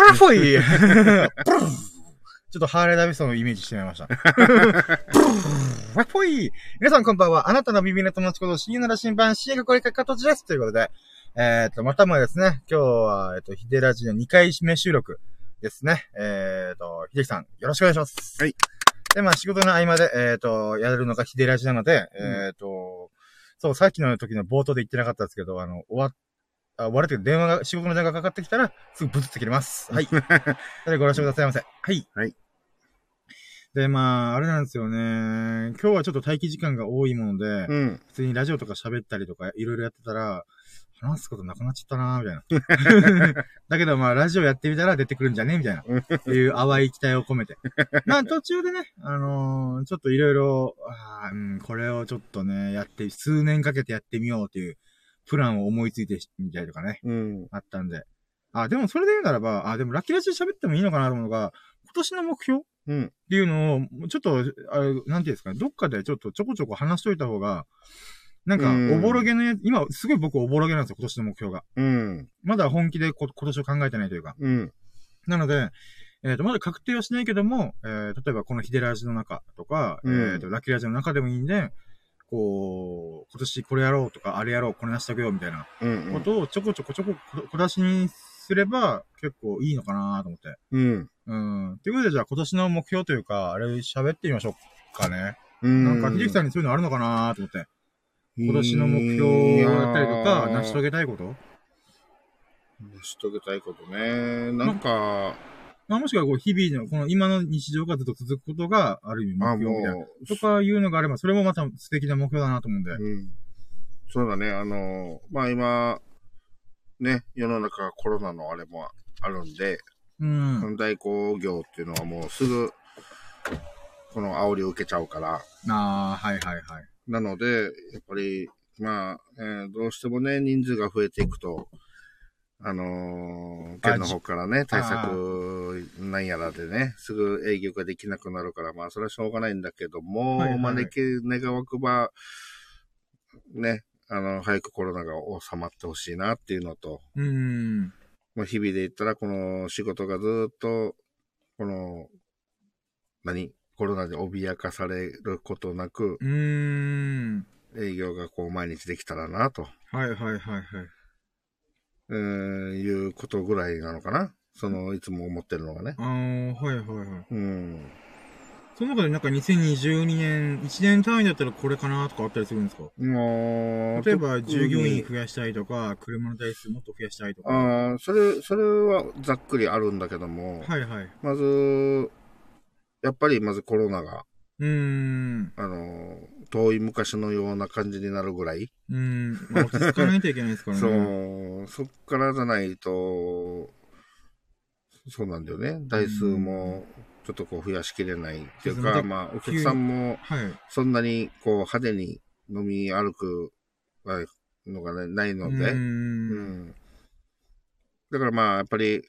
ラフォイちょっとハーレーダビソンのイメージしてみました。ブラフォイ皆さんこんばんは。あなたのビビネ友達こと、深夜なら審判、深夜がこれかかとちです。ということで、えっ、と、またもですね、今日は、えっ、と、ヒデラジの2回目収録ですね。えっ、と、秀樹さん、よろしくお願いします。はい。で、まあ、仕事の合間で、えっ、と、やるのがヒデラジなので、えっ、と、そう、さっきの時の冒頭で言ってなかったんですけど、あの、終わっあ、終わるというか電話が、仕事の電話がかかってきたら、すぐブツって切れます。はい。それでご了承くださいませ。はい。はい。で、まあ、あれなんですよね。今日はちょっと待機時間が多いもので、うん。普通にラジオとか喋ったりとか、いろいろやってたら、話すことなくなっちゃったなみたいな。だけどまあ、ラジオやってみたら出てくるんじゃねみたいな。いう淡い期待を込めて。まあ、途中でね、あのーちょっといろいろ、うん、これをちょっとね、やって、数年かけてやってみようという、プランを思いついてみたりとかね、うん。あったんで。あ、でもそれで言うならば、あ、でもラッキーラジオ喋ってもいいのかなと思うのが、今年の目標うん。っていうのを、ちょっと、あれ、なんていうんですかね、どっかでちょっとちょこちょこ話しといた方が、なんか、うんおぼろげのや、今、すごい僕おぼろげなんですよ、今年の目標が。うん。まだ本気でこ今年を考えてないというか。うん。なので、えっ、と、まだ確定はしないけども、えー、例えばこのヒデラジの中とか、うんえっ、と、ラッキーラジの中でもいいんで、こう、今年これやろうとか、あれやろう、これなしとけよ、みたいなうん。ことをちょこちょこちょこ小出しにすれば結構いいのかなと思って。うん。うん。ということで、じゃあ今年の目標というか、あれ喋ってみましょうかね。うん。なんか、秀樹さんにそういうのあるのかなと思って。今年の目標だったりとか、成し遂げ。げたいこと？成し遂げたいことね。なんか、まあ、もしくはこう、日々の、この今の日常がずっと続くことが、ある意味目あ、標みたいな。もう、とかいうのがあれば、それもまた素敵な目標だなと思うんで。うん。そうだね。あの、まあ今、ね、世の中コロナのあれもあるんで、うん。代行業っていうのはもうすぐ、この煽りを受けちゃうから、ああ、はいはいはい。なので、やっぱり、まあ、えーどうしてもね、人数が増えていくと、あのー県の方からね、対策なんやらでね、すぐ営業ができなくなるから、まあ、それはしょうがないんだけども、はいはいまあ、でき、願わくば、ね、あの、早くコロナが収まってほしいなっていうのと、うん。まあ、日々で言ったら、この仕事がずっと、この、何コロナで脅かされることなく、うーん。営業がこう毎日できたらな、と、はいはいはいはい。えーいうことぐらいなのかな？その、いつも思ってるのがね。ああ、はいはいはい。うん。その中でなんか2022年、1年単位だったらこれかなとかあったりするんですか？例えば従業員増やしたいとか、車の台数もっと増やしたいとか。ああ、それ、それはざっくりあるんだけども、はいはい。まず、やっぱりまずコロナが、うーん。あの、遠い昔のような感じになるぐらい、うーん。まあ、落ち着かないといけないですからね。そう、そっからじゃないと、そうなんだよね。台数も、ちょっとこう増やしきれないっていうか、そうまあ、お客さんも、はい。そんなにこう派手に飲み歩くのが、ね、ないので、うー。うんんだからまあ、やっぱり、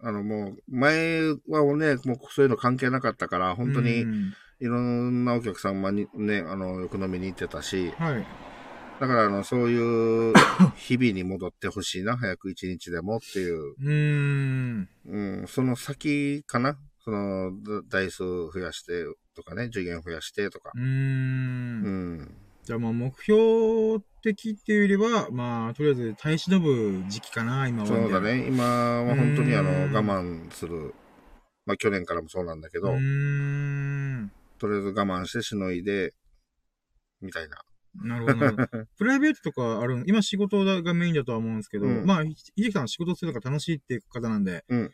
あのもう、前はね、もうそういうの関係なかったから、本当うにんいろんなお客さんもにね、あの、よく飲みに行ってたし、はい。だからあの、そういう 日々に戻ってほしいな、早く一日でもっていう、うーん。うん、その先かな？その、だ台数増やしてとかね、受験増やしてとかう。ー。うんん。じゃあまあ目標的っていうよりは、まあ、とりあえず耐え忍ぶ時期かな、今は。そうだ。ね。今は本当にあの、うん我慢する。まあ去年からもそうなんだけど、うーん。とりあえず我慢してしのいで、みたいな。なるほどなるほど。プライベートとかある今仕事がメインだとは思うんですけど、うんまあ、ひ秀樹さん仕事するのが楽しいっていう方なんで、うん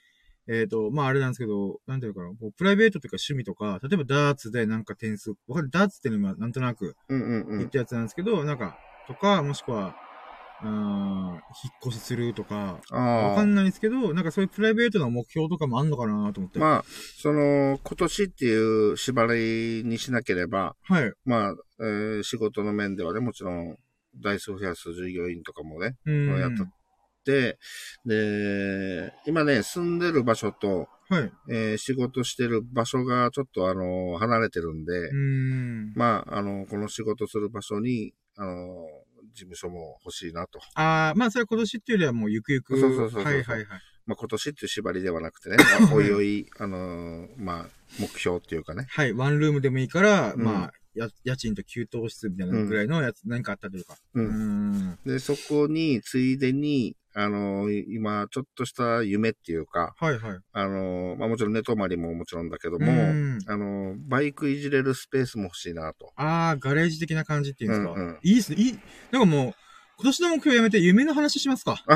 えっ、と、まああれなんですけど、なんていうのかな、こうプライベートというか趣味とか、例えばダーツでなんか点数、わかる？ダーツっていうのはなんとなくうんうんうん。言ったやつなんですけど、なんか、とか、もしくは、あー引っ越しするとか、わあかんないですけど、なんかそういうプライベートな目標とかもあんのかなと思って。あ。まあ、その、今年っていう縛りにしなければ、はい。まあ、えー仕事の面ではね、もちろん、台数増やす従業員とかもね、うん。やったで、で、今ね、住んでる場所と、はい。えー仕事してる場所がちょっとあの、離れてるんで、うん。まあ、あの、この仕事する場所に、あの、事務所も欲しいなと。ああ、まあそれは今年っていうよりはもうゆくゆく。そうそうそうそうはいはいはい。まあ今年っていう縛りではなくてね、まあおいおい、あのーまあ目標っていうかね。はい、ワンルームでもいいから、うんまあ、や、家賃と給湯室みたいなぐらいのやつ、何かあったというか。う。うんん。で、そこに、ついでに、あのー今、ちょっとした夢っていうか、はいはい。あのーまあもちろん寝泊まりももちろんだけども、うんあのーバイクいじれるスペースも欲しいなと。ああ、ガレージ的な感じっていうんですか？うんうんいいっすね。いい。なんかもう、今年の目標やめて夢の話しますか？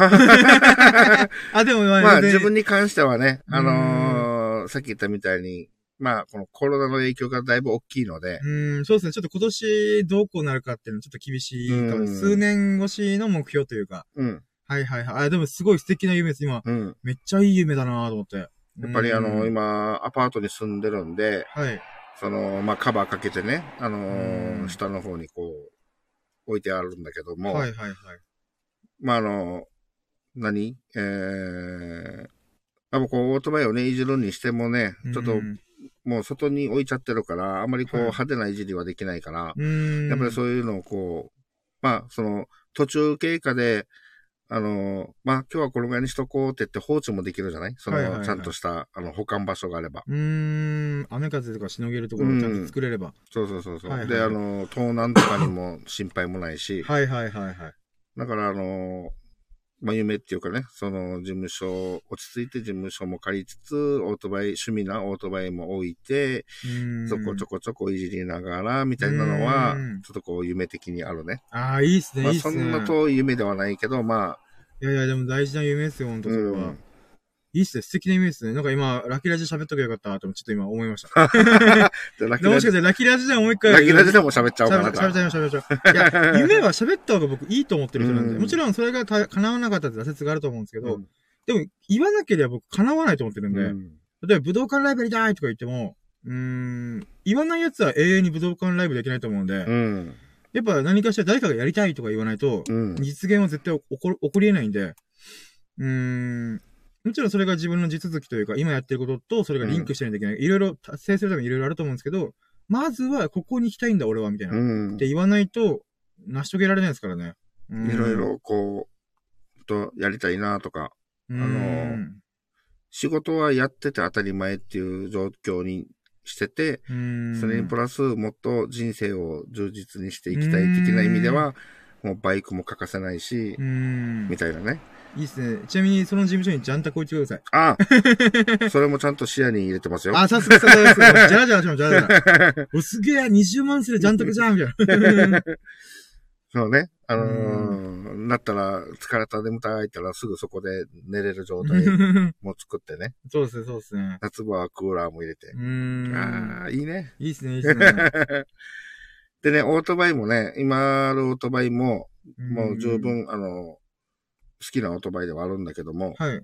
あ、でもまあ、まあ自分に関してはね、うんあのーさっき言ったみたいに、まあこのコロナの影響がだいぶ大きいので、うん、そうですね。ちょっと今年どうこうなるかっていうのはちょっと厳しいかも。うん数年越しの目標というか。うん、はいはいはい。あ、でもすごい素敵な夢です。今、うん。めっちゃいい夢だなと思って。ややっぱりあの、今、今、アパートに住んでるんで、はい。その、まあカバーかけてね、あのうんー下の方にこう、置いてあるんだけども、はいはいはい。まああの、何？えー、あもうこう、オートバイをね、いじるにしてもね、ちょっとうんもう外に置いちゃってるから、あまりこう、はい派手ないじりはできないから、うん。やっぱりそういうのをこう、まあ、その、途中経過で、あの、まあ、今日はこのぐらいにしとこうって言って放置もできるじゃない？その、はいはいはいちゃんとした、あの、保管場所があれば。うーん。雨風とかしのげるところをちゃんと作れれば。そうそうそうそう。はいはいで、あの、盗難とかにも心配もないし、はいはいはいはい。だから、あの、まあ、夢っていうかね、その、事務所、落ち着いて事務所も借りつつ、オートバイ、趣味なオートバイも置いて、うん。そこちょこちょこいじりながら、みたいなのはうん、ちょっとこう、夢的にあるね。ああ、いいっすね、まあ、いいっすね。そんな遠い夢ではないけど、まいやいや、でも大事な夢ですよ、ほんあ、とそれは。うんいいっすね、素敵な夢ですね。なんか今、ラキラジ喋っとけばよかったと、ちょっと今思いました。でラキラジしかしてラキラジでももう一回。ラキラジでも喋っちゃおうかな喋っちゃいましょう、喋っちゃいましょう。いや、夢は喋った方が僕いいと思ってる人なんで、うんもちろんそれがた叶わなかったって挫折があると思うんですけど、うんでも言わなければ僕叶わないと思ってるんで、うん例えば武道館ライブやりたいとか言っても、うーん、言わない奴は永遠に武道館ライブできないと思うんで、うん。やっぱ何かしら誰かがやりたいとか言わないと、うん。実現は絶対起こ起こり得ないんで、うーん、もちろんそれが自分の地続きというか、今やってることとそれがリンクしてないといけない。いろいろ達成するためにいろいろあると思うんですけど、まずはここに行きたいんだ俺は、みたいな。っうん。て言わないと、成し遂げられないですからね。うんいろい。ろこう、とやりたいなとか、あのー仕事はやってて当たり前っていう状況にしてて、それにプラスもっと人生を充実にしていきたい的な意味では、もうバイクも欠かせないしう、ん。みたいなね。いいっすね。ちなみにその事務所にジャンタク置いてください。あそれもちゃんと視野に入れてますよ。あ、さすがさすがです。じゃらじゃらしましょう、じゃらじゃら。お、すげえ、20万するジャンタクじゃん、みたいな。そうね。あのー、なったら、疲れた、眠たいたらすぐそこで寝れる状態 も作ってね。そうですね、そうですね。夏場はクーラーも入れてう。ーん。ああ、いいね。いいっすね、いいっすね。でね、オートバイもね、今あるオートバイも、もう十分、あの、好きなオートバイではあるんだけども、はい。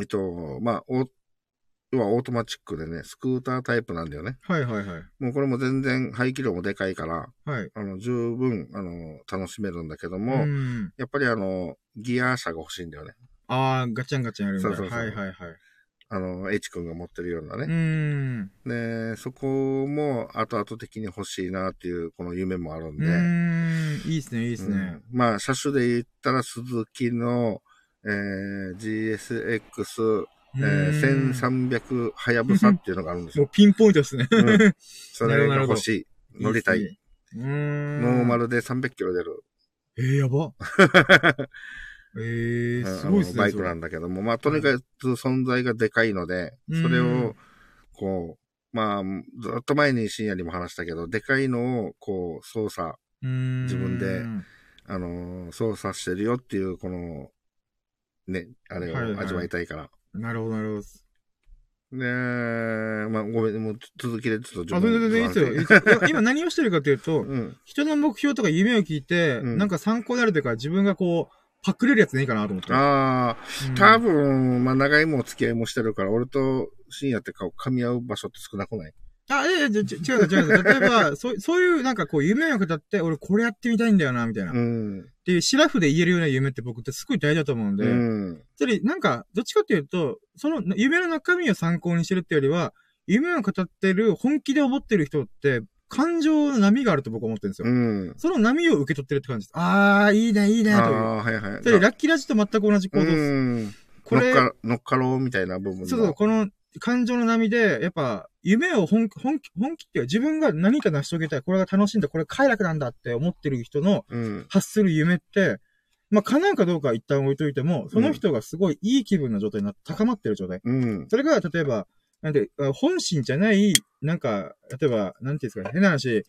えっと、まあ、要はオートマチックでね、スクータータイプなんだよね。はいはいはい。もうこれも全然排気量もでかいから、はい。あの、十分、あの、楽しめるんだけども、ん。やっぱりあの、ギア車が欲しいんだよね。あー、ガチャンガチャンやるみたいな。そうそうそうはいはいはい。あの、H 君が持ってるようなね。ん。で、そこも後々的に欲しいなっていう、この夢もあるんで。うーん。いいっすね、いいっすね。うんまあ、車種で言ったら、鈴木の、えー、GSX、えー、1300はやぶさっていうのがあるんですよ。もうピンポイントですね。うんそれが欲しい。乗りたい。ノーマルで300キロ出る。えー、やば。えー、すごいっすね。バイクなんだけども、まあ、とにかく存在がでかいので、うんそれを、こう、まあ、ずっと前に深夜にも話したけど、でかいのを、こう、操作、自自分であのー操作してるよっていう、この、ね、あれを味わいたいから。なるほど、なるほど。で、まあ、ごめん、もう続きでちょっとあ、全然全然いいですよいいですよ。いや今何をしてるかというと、うん。人の目標とか夢を聞いて、うんなんか参考になるというか、自分がこう、パクれるやつでいいかなと思って。ああ、うん多分、まあ、長いも付き合いもしてるから、俺と深夜って顔噛み合う場所って少なくない？あ、いやいや、ち違う違う違う。例えば、そう、そういうなんかこう、夢を語って、俺これやってみたいんだよな、みたいな。っうん。ていう、シラフで言えるような夢って僕ってすごい大事だと思うんで、うん。つまり、なんか、どっちかっていうと、その夢の中身を参考にしてるってよりは、夢を語ってる、本気で思ってる人って、感情の波があると僕は思ってるんですよ。うん。その波を受け取ってるって感じです。あー、いいね、いいね、という。ああ、はいはい。それ、ラッキーラジと全く同じ行動です。うん。これ、乗っか、乗っかろうみたいな部分の。そうそう、この感情の波で、やっぱ、夢を本気、本気、本気っていうか自分が何か成し遂げたい、これが楽しいんだ、これ快楽なんだって思ってる人のうん。発する夢って、まあ、叶うかどうかは一旦置いといても、その人がすごいいい気分な状態になって高まってる状態。うん。それが、例えば、なんで、あ本心じゃない、なんか、例えば、なんていうんですかね、変な話、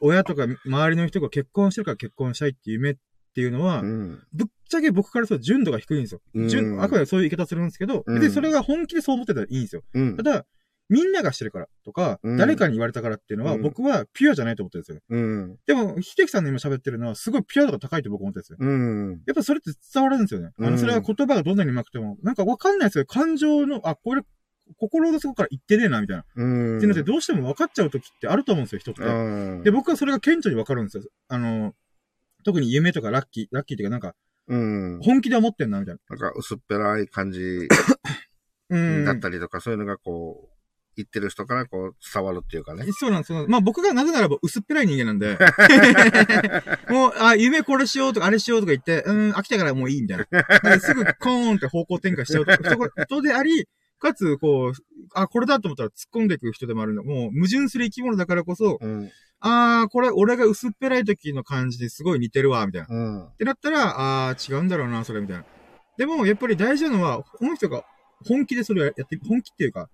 親とか周りの人が結婚してるから結婚したいっていう夢っていうのは、うん。ぶっちゃけ僕からすると純度が低いんですよ。うん純、あくまでそういう言い方するんですけど、うん別にそれが本気でそう思ってたらいいんですよ。うんた。だ、みんながしてるからとか、うん誰かに言われたからっていうのは、うん僕はピュアじゃないと思ってるんですよ。うん。でも、秀樹さんの今喋ってるのは、すごいピュア度が高いと僕思ってるんですよ。うん。やっぱそれって伝わるんですよね。あうんの、それは言葉がどんなに上手くても、なんかわかんないですよ。感情の、あ、これ、心の底から言ってねえな、みたいな。うん。っていうので、どうしても分かっちゃう時ってあると思うんですよ、人って。うん。で、僕はそれが顕著に分かるんですよ。あの、特に夢とかラッキー、ラッキーっていうかなんか、うん。本気で思ってんな、みたいな。なんか薄っぺらい感じうん。だったりとか、そういうのがこう、言ってる人からこう伝わるっていうかね。そうなんですよ。まあ僕がなぜならば薄っぺらい人間なんで、もう、あ、夢これしようとかあれしようとか言って、うん、飽きたからもういいみたいな。ですぐコーンって方向転換しちゃうと人人であり、かつ、こう、あ、これだと思ったら突っ込んでいく人でもあるの。もう矛盾する生き物だからこそ、うん。あー、これ俺が薄っぺらい時の感じですごい似てるわ、みたいな。うん。ってなったら、あー、違うんだろうな、それ、みたいな。でも、やっぱり大事なのは、この人が本気でそれをやって、本気っていうか、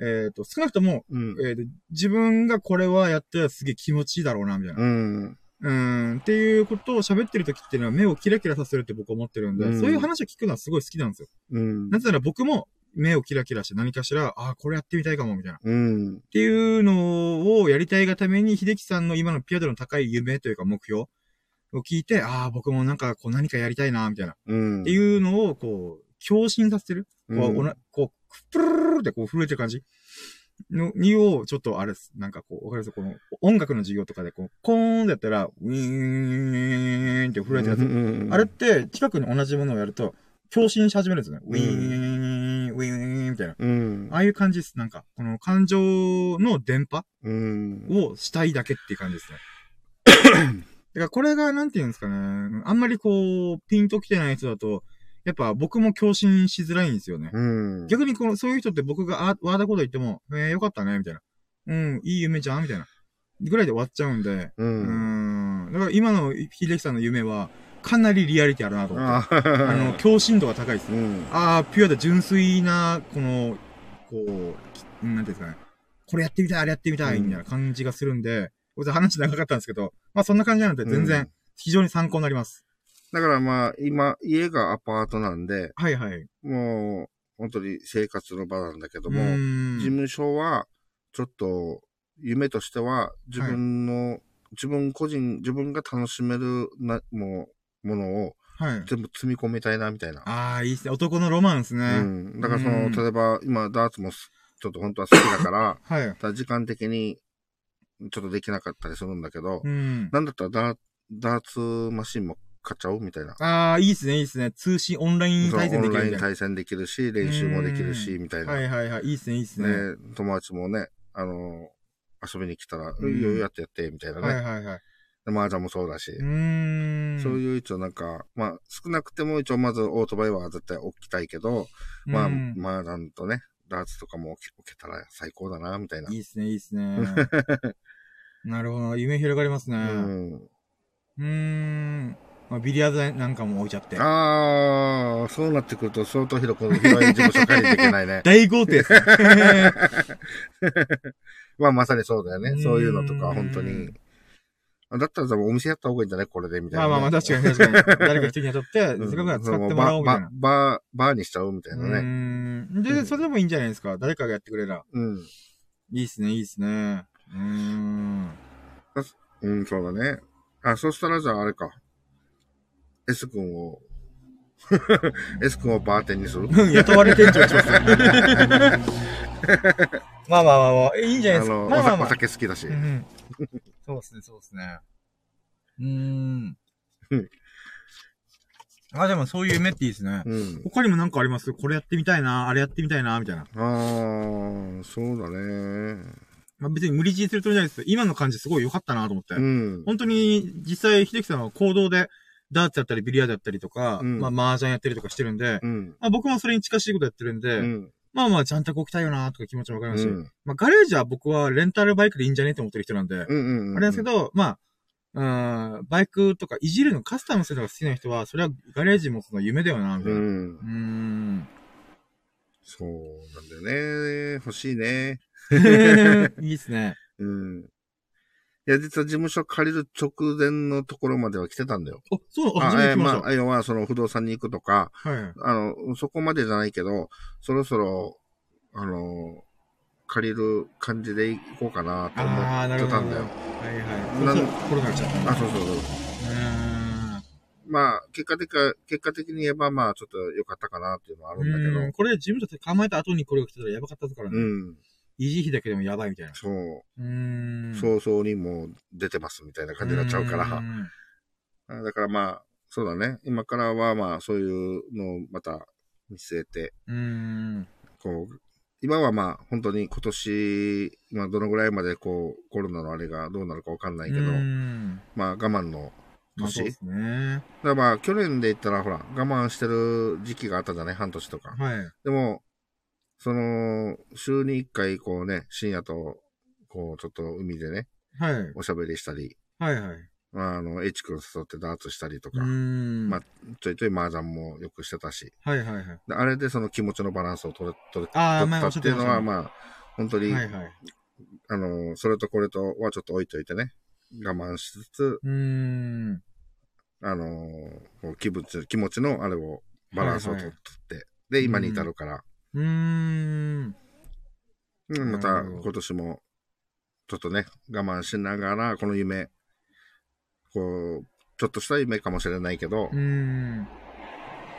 えっ、と、少なくとも、うん。えーと、自分がこれはやったらすげえ気持ちいいだろうな、みたいな。うん。うーん、っていうことを喋ってる時っていうのは目をキラキラさせるって僕思ってるんで、うんそういう話を聞くのはすごい好きなんですよ。うんな。ぜなら僕も目をキラキラして何かしら、ああ、これやってみたいかも、みたいな。っうん。ていうのをやりたいがために、秀樹さんの今のピアノの高い夢というか目標を聞いて、ああ、僕もなんかこう何かやりたいな、みたいな。っうん。ていうのを、こう、共振させてる。こう、うんおなこう、プルルルルってこう震えてる感じの、にを、ちょっとあれです。なんかこう、わかりますこの、音楽の授業とかでこう、コーンでやったら、ウィーンって震えてるやつ。うんあれって、近くに同じものをやると、共振し始めるんですよね。ウィーン、ウィーン、みたいな。うんあ。あいう感じです。なんか、この感情の電波うん。をしたいだけっていう感じですね。だからこれが、なんていうんですかね。あんまりこう、ピンと来てない人だと、やっぱ僕も共振しづらいんですよね。うん。逆にこの、そういう人って僕があ、ワーダこと言っても、えー、よかったね、みたいな。うん、いい夢じゃん、みたいな。ぐらいで終わっちゃうんで。う。うんん。だから今の秀樹さんの夢は、かなりリアリティあるなと思って。ああの、共振度が高いですう。ん。ああ、ピュアで純粋な、この、こう、きなんていうんですかね。これやってみたい、あれやってみたい、うんみたいな感じがするんで、これ話長かったんですけど、まあそんな感じなので全うん然非常に参考になります。だからまあ、今、家がアパートなんで、はいはい。もう、本当に生活の場なんだけども、事務所は、ちょっと、夢としては、自分の、自分個人、自分が楽しめるな、もう、ものをはい。全部積み込みたいな、みたいな。ああ、いいですね。男のロマンですね。うん。だからその、うん例えば、今、ダーツもすちょっと本当は好きだから、はい。ただ時間的に、ちょっとできなかったりするんだけど、うん。なんだったらダーダーツマシンも買っちゃうみたいな。ああ、いいですね、いいですね。通信、オンライン対戦でオンライン対戦できるし、練習もできるし、みたいな。な。はいはいはい。いいですね、いいですね。ね、友達もね、あの、遊びに来たら、うんいいよやってやって、みたいなね。はいはいはい。で麻雀もそうだし。う。そういう一応なんか、まあ、少なくても一応まずオートバイは絶対置きたいけど、まあ、うんまあ、なんとね、ダーツとかも置けたら最高だな、みたいな。いいっすね、いいっすね。なるほど。夢広がりますね。う。うんーん。まあ、ビリヤードなんかも置いちゃって。ああ、そうなってくると相当広く、広い事務所借りないけないね。大豪邸ですね。まあ、まさにそうだよね。そういうのとか、うん本当に。あだったら多分お店やった方がいいんじゃない？これで、みたいなね、まあまあまあ、確かに確かに。誰か一人雇って、せっうんかくなら使ってもらおうみたいな。ババババーにしちゃうみたいうなーね。ん。で、それでもいいんじゃないですか？誰かがやってくれら。うん。いいっすね、いいっすね。うーん。うん、そうだね。あ、そしたらじゃああれか。S 君を、S 君をバーテンにする？雇われ店長します。まあまあまあまあ、いいんじゃないですか？あの、まあまあまあ。お酒好きだし。うんそうですね、そうですね。うーんうん。あ、でもそういう夢っていいですね。うん。他にもなんかあります？これやってみたいな、あれやってみたいな、みたいな。ああ、そうだね。まあ別に無理強いするつもりじゃないです今の感じすごい良かったなと思って。うん。本当に実際、秀樹さんは行動で、ダーツやったりビリヤードやったりとか、うんまあ麻雀やったりとかしてるんで、うん。まあ僕もそれに近しいことやってるんで、うん。まあまあちゃんと置きたいよなとか気持ちもわかりますし、うんまあガレージは僕はレンタルバイクでいいんじゃねって思ってる人なんで、うんうんうん。あれなんですけど、まあ、うん、バイクとかいじるのカスタムするのが好きな人は、それはガレージ持つの夢だよな、みたいな。うん。うーん。そうなんだよね。欲しいね。いいっすね。うん。いや、実は事務所借りる直前のところまでは来てたんだよ。あ、そう、あ、初あ、えーまあ、要はその不動産に行くとか、はい。あの、そこまでじゃないけど、そろそろ、あの、借りる感じで行こうかなと思ってたんだよ。はいはい。なんコロナ来ちゃった。あ、そうそうそう。うまあ、結果的か、結果的に言えば、まあ、ちょっと良かったかなっていうのはあるんだけど。これ、事務所って構えた後にこれが来てたらやばかったからね。うん。維持費だけでもやばいみたいな。そう。うーん。早々にもう出てますみたいな感じになっちゃうから。だからまあ、そうだね。今からはまあ、そういうのをまた見据えて、うーん。こう、今はまあ、本当に今年、まあ、どのぐらいまでこう、コロナのあれがどうなるかわかんないけど、まあ、我慢の年？まあそうですね。だからまあ、去年で言ったら、ほら、我慢してる時期があったじゃない？半年とか。はい。でも、その、週に一回、こうね、深夜と、こう、ちょっと海でね、はい。おしゃべりしたり、はいはい。まあ、あの、H 君誘ってダーツしたりとか。まあちょいちょい麻雀もよくしてたし、はいはいはい。であれでその気持ちのバランスを取れ、取れ、取まあ、ったっていうのは、あ、まあ、本当に、はいはい。あの、それとこれとはちょっと置いといてね、我慢しつつ、うーん。あの、気持ち、気持ちのあれを、バランスを取はいって、で、今に至るから、うーん。うんまた今年も、ちょっとね、我慢しながら、この夢、こう、ちょっとした夢かもしれないけどうー、ん。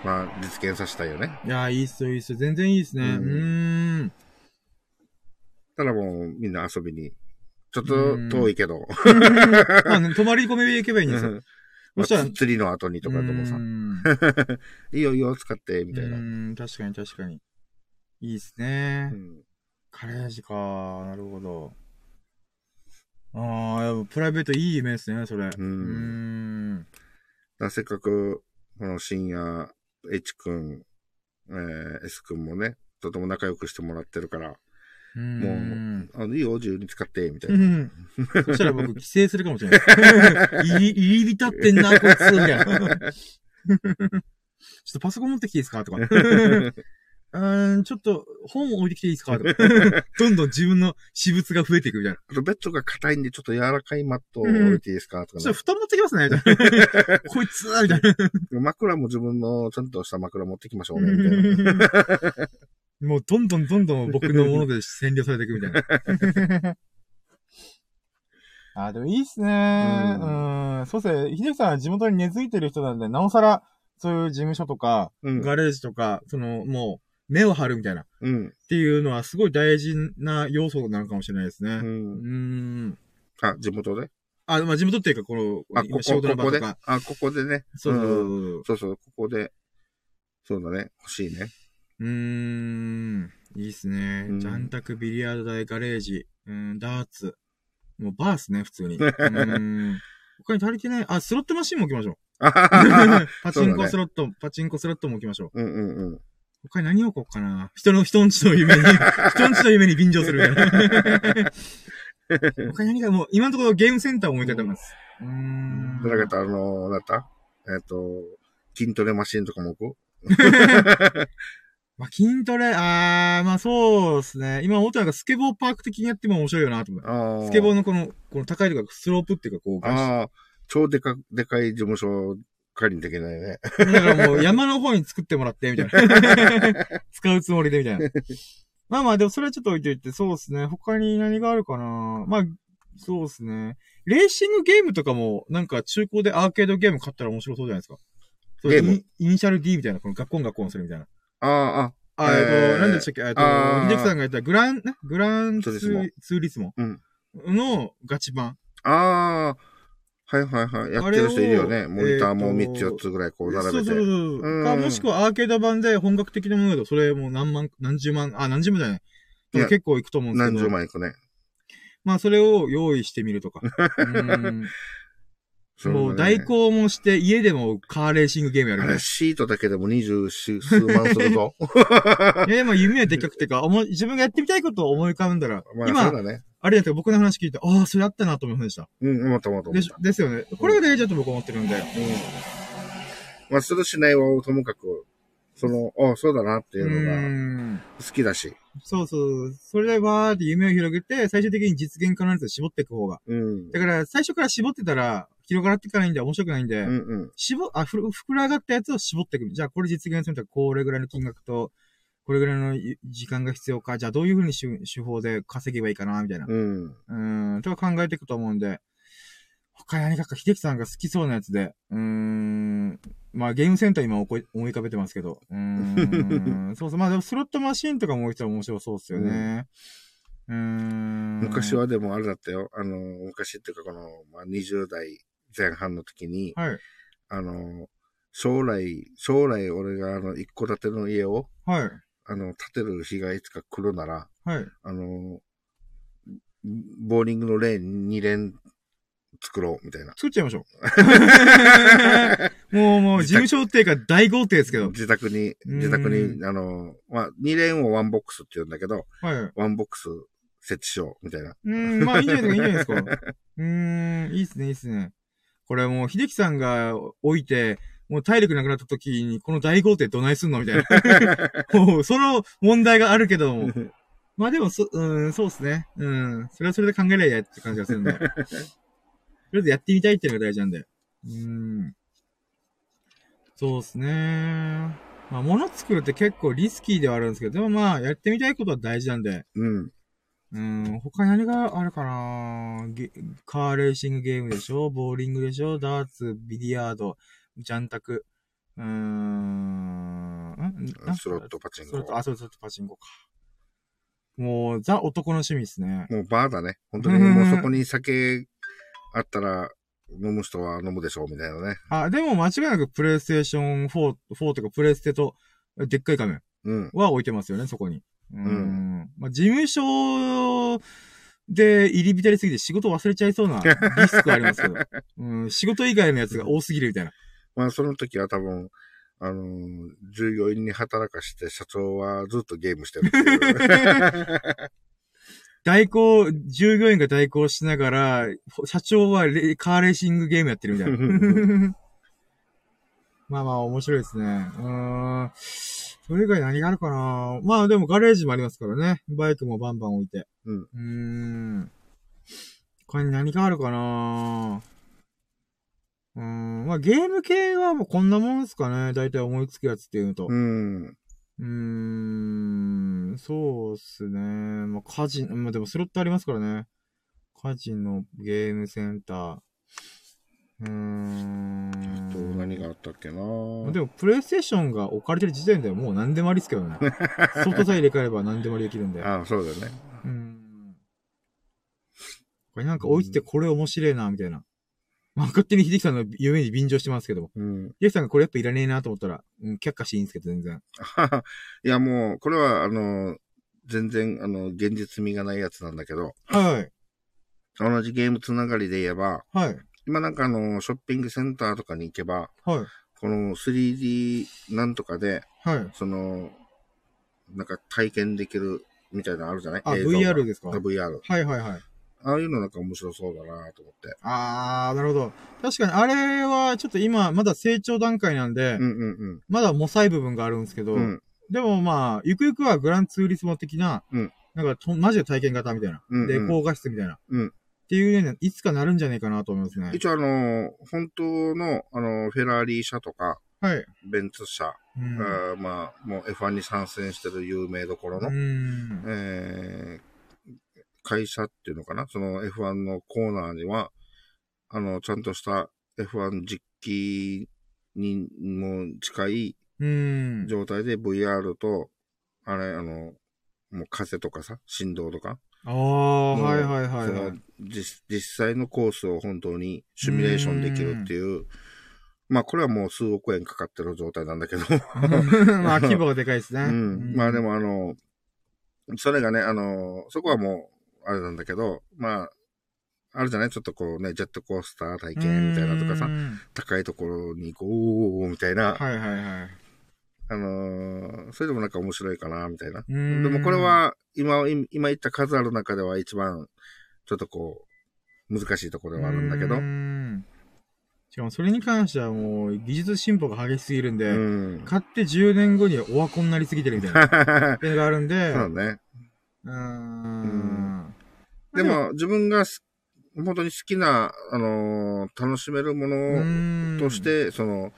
まあ、実現させたいよね。いやー、いいっすよ、いいっすよ。全然いいっすね。ううんーん。ただもう、みんな遊びに、ちょっと遠いけど、まあ、ね、泊まり込みで行けばいいんですよ。まそあしたら、つ釣りの後にとかでもさ いいよいいよ、使って、みたいな。うーん、確かに確かに。いいっすねう。んカレージかなるほど。ああ、やっぱプライベートいい夢ですね、それ。うーん。だからせっかく、この深夜、H 君、えー、S 君もね、とても仲良くしてもらってるから、うーん。あの、いいよ、自由に使って、みたいうな。ん。そしたら僕、帰省するかもしれない。入り、入り浸ってんな、こいつ、みたいな。ちょっとパソコン持ってきていいですか？とか。うーん、ちょっと本置いてきていいですか？とか。どんどん自分の私物が増えていくみたいな。あと、ベッドが硬いんで、ちょっと柔らかいマットを置いていいですか？とかねそしたら布団持ってきますね、みたいな。こいつみたいな。枕も自分のちゃんとした枕持ってきましょうね、みたいな。もうどんどんどんどん僕のもので占領されていくみたいな。あ、でもいいっすね。ううん。そうっすね。秀樹さんは地元に根付いてる人なんで、なおさら、そういう事務所とか、うん。ガレージとか、その、もう、目を張るみたいな。っうん。ていうのはすごい大事な要素なのかもしれないですね。う。うんん。あ、地元で？あ、まあ、地元っていうか、この、あ、ここ、今仕事のここで？場とか。あ、ここでね。そうそうそんうそうそう、ここで。そうだね。欲しいね。う。うーん。いいっすねう。んジャンタク、ビリヤード台、ガレージ、うん、ダーツ。もうバーっすね、普通に。うん。他に足りてない？あ、スロットマシンも置きましょう。あはははパチンコスロット、パチンコスロットも置きましょう。うんうんうん。他に何置こうかな。人の、人んちの夢に、人んちの夢に便乗するみたいな。他に何かもう、今のところゲームセンターを思いたいと思います。うーん。どれかとあの、なんだった？えっ、と、筋トレマシンとかも置く まあ、筋トレ、あー、まあそうですね。今思ったのがスケボーパーク的にやっても面白いよなと思って。ああ。スケボーのこの、この高いとか、スロープっていうか、こう、ああ、超でか、でかい事務所借りんといけないね。だからもう山の方に作ってもらって、みたいな。使うつもりで、みたいな。まあまあ、でもそれはちょっと置いといて、そうですね。他に何があるかな？まあ、そうですね。レーシングゲームとかも、なんか中古でアーケードゲーム買ったら面白そうじゃないですか。そうゲーム？イニシャル D みたいな、このガッコンガッコンするみたいな。ああ、あ、えっー何でしたっけ？えっとあー、秀樹さんが言ったグラン、ねグランツツーリスモ？のガチ版。あ、ああ、はいはいはい。やってる人いるよね。モニターも3つ4つぐらいこう並べて。そうそうそう。うんか、もしくはアーケード版で本格的なものだと、それもう何万、何十万、あ、何十万じゃない。いや結構いくと思うんですけど。何十万いくね。まあ、それを用意してみるとか。うん。もう代行もして、家でもカーレーシングゲームやるシートだけでも二十数万するぞ。な。いや、でも夢はでっかくてか、自分がやってみたいことを思い浮かぶんだら、まあ、今ね。あれだって僕の話聞いて、ああ、それあったなと思いました。うん、思った思った思っ。でしたですよね。これが大事だと僕は思ってるんで。うん。まあ、するしないはともかく、その、あそうだなっていううのがん。好きだし。そうそう。それでわーって夢を広げて、最終的に実現可能なやつを絞っていく方が。うん。だから、最初から絞ってたら、広がっていかないんで、面白くないんで、うんうん。絞、あ、ふる、膨らがったやつを絞っていく。じゃあ、これ実現するんだったら、これぐらいの金額と、これぐらいのい時間が必要か。じゃあ、どういうふうに手手法で稼げばいいかな、みたいな。うん。うーん、とか考えていくと思うんで、他に何かか、秀樹さんが好きそうなやつで、うーん、まあゲームセンター今思い浮かべてますけど、うーん、そうそう、まあでもスロットマシンとかも置いてたら面白そうっすよね。うーん。昔。はでもあれだったよ。あの、昔っていうかこの、まあ、20代前半の時に、はい。あの、将来、将来俺があの、一戸建ての家を、はい。あの、建てる日がいつか来るなら、はい。あの、ボーリングのレーン2連作ろう、みたいな。作っちゃいましょう。もう、もう、事務所っていうか大豪邸ですけど。自宅に、うん自宅に、あの、まあ、2連をワンボックスって言うんだけど、はい。ワンボックス設置しよう、みたいな。うーん、まあいいんじゃないですか、いいんじゃないですか。うーん、いいっすね、いいっすね。これもう、秀樹さんが置いて、もう体力なくなった時に、この大豪邸どないすんのみたいな。もう、その問題があるけども。まあでも、そ、うん、そうっすね。うん。それはそれで考えりゃいいやって感じがするんで。とりあえずやってみたいっていうのが大事なんで。うん。そうっすね。まあ、物作るって結構リスキーではあるんですけど、でもまあ、やってみたいことは大事なんで。うん。うん、他に何があるかな？ゲカーレーシングゲームでしょ？ボーリングでしょ？ダーツ、ビリヤード、ジャンタク。うーん、スロット、パチンコスロッ。ト、あ、そうそう、パチンコか。もう、ザ男の趣味ですね。もうバーだね。本当にもうそこに酒あったら飲む人は飲むでしょう、みたいなね。あ、でも間違いなくプレイステーション4、4とかプレステと、でっかい画面うん。は置いてますよね、そこに。ううんまあ、事務所で入り浸りすぎて仕事忘れちゃいそうなリスクはありますけど。うん、仕事以外のやつが多すぎるみたいな。まあその時は多分、あのー従業員に働かして社長はずっとゲームしてるっていう。代行、従業員が代行しながら、社長はレカーレーシングゲームやってるみたいな。まあまあ面白いですね。うーん。それ以外何があるかなまあでもガレージもありますからね。バイクもバンバン置いて。うん。うーん。他に何があるかなうーん。まあゲーム系はもうこんなもんですかね。だいたい思いつくやつっていうのと。うん。うーん、そうっすね。まあ、カジノ、まあ、でもスロットありますからね。カジノ、ゲームセンター。うーん。と何があったっけなまあでも、プレイステーションが置かれてる時点ではもう何でもありですけどね。外さえ入れ替えれば何でもありできるんで。ああ、そうだよね。うん。これなんか置いててこれ面白いな、みたいな。まあ、勝手に秀樹さんの夢に便乗してますけども。うん。秀樹さんがこれやっぱいらねえなと思ったら、うん、却下していいんですけど、全然。いや、もう、これは、あの、全然、あの、現実味がないやつなんだけど、はい。同じゲームつながりで言えば、はい。今なんかあの、ショッピングセンターとかに行けば、はい。この 3D なんとかで、はい。その、なんか体験できるみたいなのあるじゃない？VR ですか？あ VR。はいはいはい。ああいうのなんか面白そうだなと思って。あー、なるほど。確かに、あれは、ちょっと今、まだ成長段階なんで、うんうんまだ模細部分があるんですけど、うん。うん。でもまあ、ゆくゆくはグランツーリスモ的な、うんなんかと、マジで体験型みたいな。うんうんで、高画質みたいな。うんっていうね、いつかなるんじゃないかなと思いますね。一応あの、本当の、あの、フェラーリ車とか、はい。ベンツ車、うん。あーまあ、もう F1 に参戦してる有名どころの、うん。えー会社っていうのかな？その F1 のコーナーには、あの、ちゃんとした F1 実機にも近いうん。状態で VR と、あれ、あの、もう風とかさ、振動とか、ああ、はいはいはい、そのはい。実実際のコースを本当にシミュレーションできるっていう、まあこれはもう数億円かかってる状態なんだけど、まあ、規模がでかいですね。うん。まあでもあの、それがね、あの、そこはもう、あれなんだけど、まあ、あるじゃない？ちょっとこうね、ジェットコースター体験みたいなとかさう、ん高いところにこう、みたいな、はいはいはい。あのーそれでもなんか面白いかな、みたいな。でもこれ、は、今、今今言った数ある中では一番、ちょっとこう、難しいところではあるんだけどうー、んしかもそれに関してはもう、技術進歩が激しすぎるんうで、ん。買って10年後にはオワコンになりすぎてるみたいな。っていうのがあるんで、そうね。うーん。でも、自分がす本当に好きな、あのー楽しめるもうのとして、その、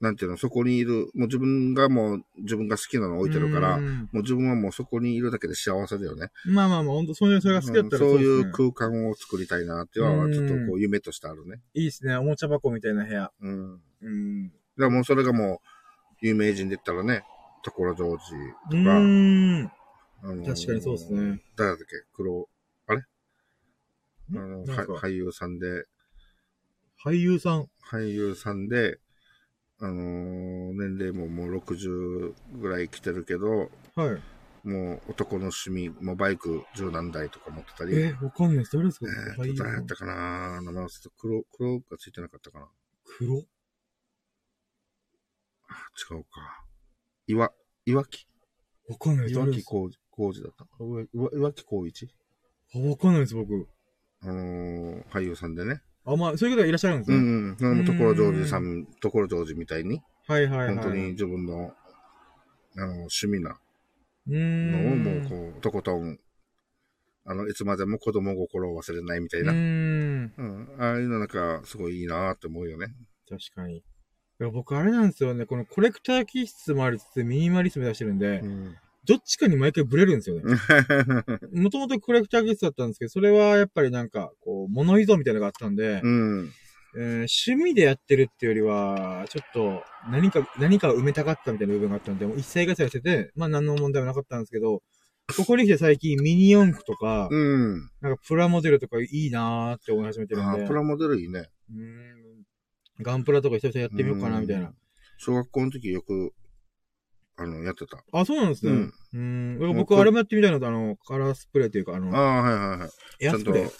なんていうの、そこにいる、もう自分がもう自分が好きなのを置いてるから、もうーんう自分はもうそこにいるだけで幸せだよね。まあまあまあ、本当そういう、それが好きだったらうんそうねう空間を作りたいなっていうのは、うんちょっとこう夢としてあるね。いいですね。おもちゃ箱みたいな部屋。うん。だかうん。らもうそれがもう、有名人で言ったらね、所ジョージうとか、ーん。あのー確かにそうですね。誰だっけ？黒、あれ？あの、俳優さんで、俳優さん。俳優さんで、あのー年齢ももう60ぐらい来てるけど、はい。もう男の趣味、もうバイク十何台とか持ってたり、え、わかんないです。誰ですか？えー誰やったかな？名前忘れ黒、黒がついてなかったかな？黒？あ違うか。岩、岩木？わかんないです。岩木浩二浩二だった。岩岩木浩一あ、わかんないです、僕。あのー俳優さんでね。あ、まあ、そういう方いらっしゃるんですね。うんうん。もう所ジョージさん、所ジョージみたいに、はいはいはい。本当に自分の、あの、趣味なうーのをん。もうこう、とことん、あの、いつまでも子供心を忘れないみたいうな。ーん。うん。ああいうのなんか、すごいいいなって思うよね。確かに。いや僕、あれなんですよね。このコレクター気質もありつつ、ミニマリスト目指してるんで、うん。どっちかに毎回ブレるんですよね。もともとコレクター気質だったんですけど、それはやっぱりなんか、こう、物依存みたいなのがあったんで、うん。えー趣味でやってるっていうよりは、ちょっと、何か、何かを埋めたかったみたいな部分があったんで、もう一切合切してて、まあ何の問題もなかったんですけど、ここに来て最近ミニ四駆とか、うん。なんかプラモデルとかいいなーって思い始めてるんで、あープラモデルいいね。うーんガンプラとか久々やってみようかなみたいな。小学校の時よく、あの、やってた。あ、そうなんですね。ううんん。ん僕あれもやってみたいのと、あの、カラースプレーというか、あの、ああ、はいはいはい。ちゃんとエアスプレー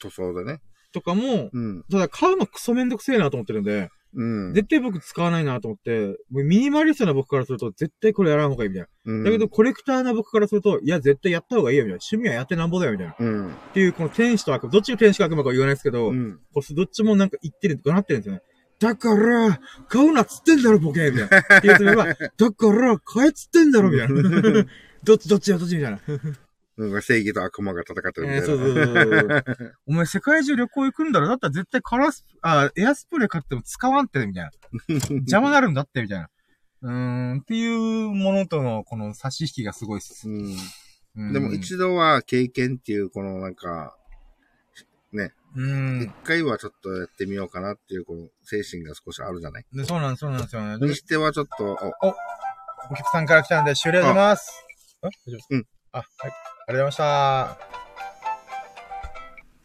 塗装でね。とかも、うん。ただ買うのクソめんどくせえなと思ってるんで、うん。絶対僕使わないなと思って、もうミニマリストな僕からすると、絶対これやらん方がいいみたいな。うん、だけど、コレクターな僕からすると、いや、絶対やった方がいいよ、みたいな。趣味はやってなんぼだよ、みたいな。っうん。ていう、この天使と悪魔、どっちが天使か悪魔かは言わないですけど、うん。こうどっちもなんか言ってる、怒鳴ってるんですよね。だから、買うなっつってんだろ、ボケみたいな。っていうやつが、だから、買えっつってんだろ、みたいな。どっちどっちやどっちみたいな。なんか正義と悪魔が戦ってるみたいな。えーそうそうそう。お前世界中旅行行くんだろだったら絶対カラス、あ、エアスプレー買っても使わんって、みたいな。邪魔なるんだって、みたいな。うーん、っていうものとの、この差し引きがすごいっす。うん。うんでも一度は経験っていう、このなんか、ね、うん一。回はちょっとやってみようかなっていう、この精神が少しあるじゃない？でそうなんです、そうなんですよね。でにしてはちょっと、お客さんから来たんで終了します。あ大丈夫ですか？うん。あ、はい。ありがとうございました。